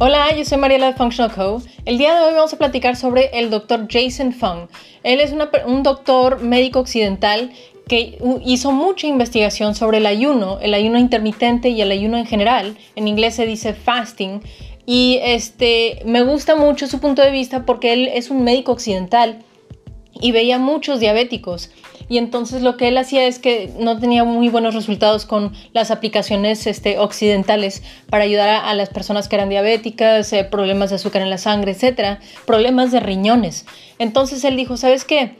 Hola, yo soy Mariela de Functional Co. El día de hoy vamos a platicar sobre el doctor Jason Fung. Él es un doctor médico occidental que hizo mucha investigación sobre el ayuno, el ayuno intermitente y el ayuno en general. En inglés se dice fasting. Y este, me gusta mucho su punto de vista porque él es un médico occidental y veía muchos diabéticos. Y entonces lo que él hacía es que no tenía muy buenos resultados con las aplicaciones este, occidentales para ayudar a, las personas que eran diabéticas, eh, problemas de azúcar en la sangre, etcétera, problemas de riñones. Entonces él dijo, ¿sabes qué?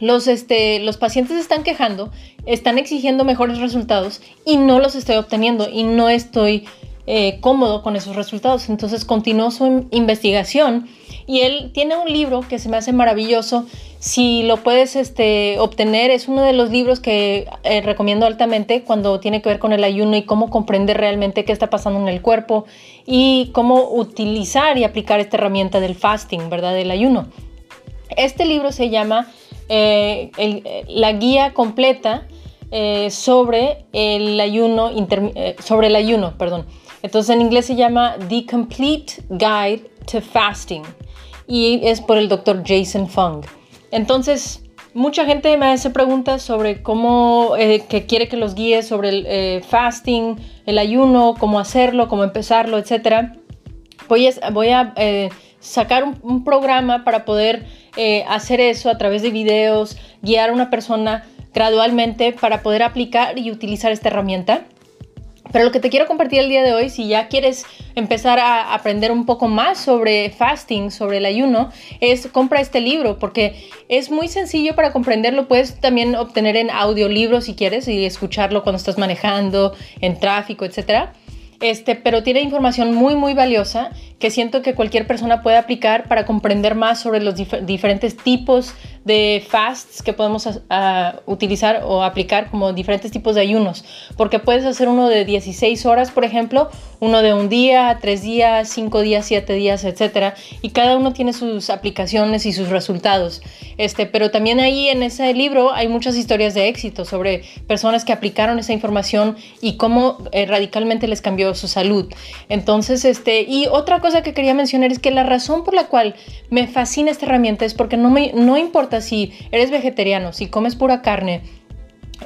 Los, este, los pacientes están quejando, están exigiendo mejores resultados y no los estoy obteniendo y no estoy eh, cómodo con esos resultados. Entonces continuó su investigación y él tiene un libro que se me hace maravilloso. Si lo puedes este, obtener, es uno de los libros que eh, recomiendo altamente cuando tiene que ver con el ayuno y cómo comprender realmente qué está pasando en el cuerpo y cómo utilizar y aplicar esta herramienta del fasting, ¿verdad? Del ayuno. Este libro se llama eh, La guía completa eh, sobre el ayuno, sobre el ayuno, perdón. Entonces en inglés se llama The Complete Guide to Fasting y es por el doctor Jason Fung. Entonces, mucha gente me hace preguntas sobre cómo, eh, que quiere que los guíe sobre el eh, fasting, el ayuno, cómo hacerlo, cómo empezarlo, etc. Voy a, eh, sacar un, programa para poder hacer eso a través de videos, guiar a una persona gradualmente para poder aplicar y utilizar esta herramienta. Pero lo que te quiero compartir el día de hoy, si ya quieres empezar a aprender un poco más sobre fasting, sobre el ayuno, es compra este libro porque es muy sencillo para comprenderlo. Puedes también obtener en audiolibro si quieres y escucharlo cuando estás manejando, en tráfico, etcétera. Este, pero tiene información muy, muy valiosa que siento que cualquier persona puede aplicar para comprender más sobre los diferentes tipos de fasts que podemos utilizar o aplicar como diferentes tipos de ayunos. Porque puedes hacer uno de 16 horas, por ejemplo, uno de un día, tres días, cinco días, siete días, etc. Y cada uno tiene sus aplicaciones y sus resultados. Este, pero también ahí en ese libro hay muchas historias de éxito sobre personas que aplicaron esa información y cómo eh, radicalmente les cambió su salud. Entonces, este, y otra cosa que quería mencionar es que la razón por la cual me fascina esta herramienta es porque no, me, no importa si eres vegetariano, si comes pura carne,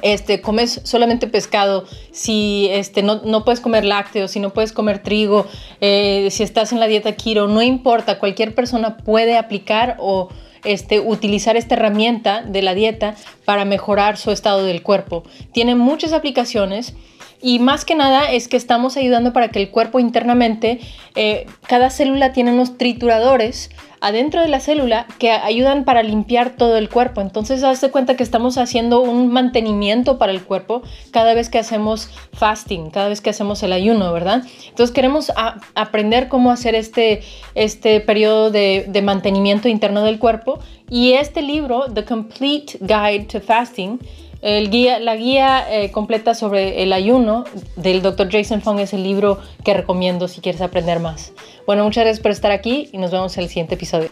este, comes solamente pescado, si este, no, no puedes comer lácteos, si no puedes comer trigo, eh, si estás en la dieta keto, no importa, cualquier persona puede aplicar o este, utilizar esta herramienta de la dieta para mejorar su estado del cuerpo. Tiene muchas aplicaciones y más que nada es que estamos ayudando para que el cuerpo internamente, eh, cada célula tiene unos trituradores adentro de la célula que ayudan para limpiar todo el cuerpo. Entonces, hazte cuenta que estamos haciendo un mantenimiento para el cuerpo cada vez que hacemos fasting, cada vez que hacemos el ayuno, ¿verdad? Entonces, queremos aprender cómo hacer este, este periodo de, de mantenimiento interno del cuerpo. Y este libro, The Complete Guide to Fasting, el guía, la guía eh, completa sobre el ayuno del Dr. Jason Fung es el libro que recomiendo si quieres aprender más. Bueno, muchas gracias por estar aquí y nos vemos en el siguiente episodio.